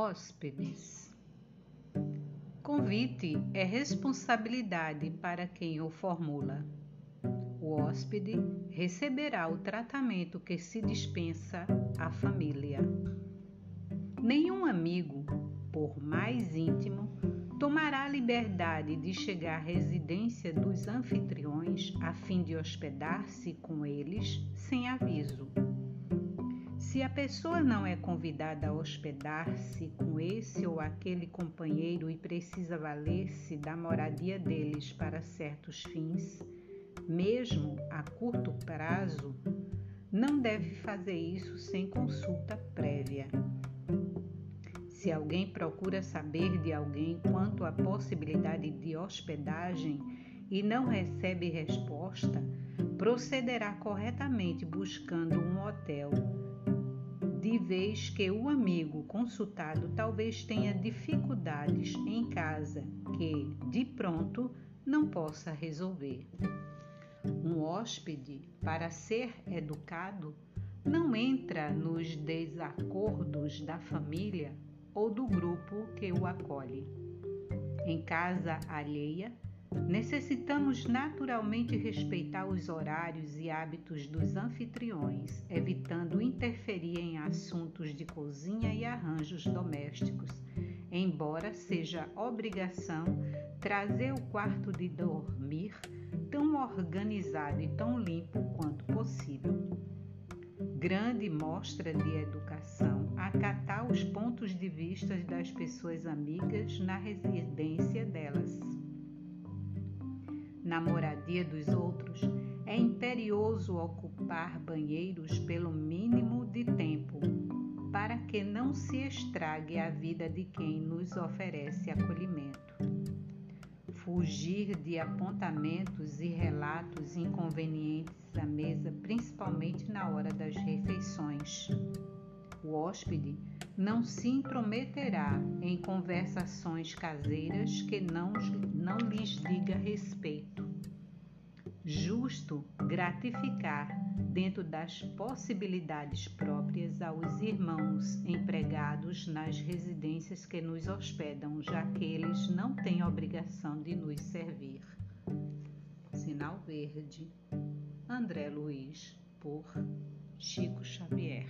Hóspedes. Convite é responsabilidade para quem o formula. O hóspede receberá o tratamento que se dispensa à família. Nenhum amigo, por mais íntimo, tomará a liberdade de chegar à residência dos anfitriões a fim de hospedar-se com eles sem aviso. Se a pessoa não é convidada a hospedar-se com esse ou aquele companheiro e precisa valer-se da moradia deles para certos fins, mesmo a curto prazo, não deve fazer isso sem consulta prévia. Se alguém procura saber de alguém quanto à possibilidade de hospedagem e não recebe resposta, procederá corretamente buscando um hotel de vez que o amigo consultado talvez tenha dificuldades em casa que, de pronto, não possa resolver. Um hóspede, para ser educado, não entra nos desacordos da família ou do grupo que o acolhe. Em casa alheia, Necessitamos naturalmente respeitar os horários e hábitos dos anfitriões, evitando interferir em assuntos de cozinha e arranjos domésticos, embora seja obrigação trazer o quarto de dormir tão organizado e tão limpo quanto possível. Grande mostra de educação acatar os pontos de vista das pessoas amigas na residência delas na moradia dos outros, é imperioso ocupar banheiros pelo mínimo de tempo, para que não se estrague a vida de quem nos oferece acolhimento. Fugir de apontamentos e relatos inconvenientes à mesa, principalmente na hora das refeições. O hóspede não se intrometerá em conversações caseiras que não, não lhes diga respeito. Justo gratificar, dentro das possibilidades próprias, aos irmãos empregados nas residências que nos hospedam, já que eles não têm obrigação de nos servir. Sinal Verde, André Luiz, por Chico Xavier.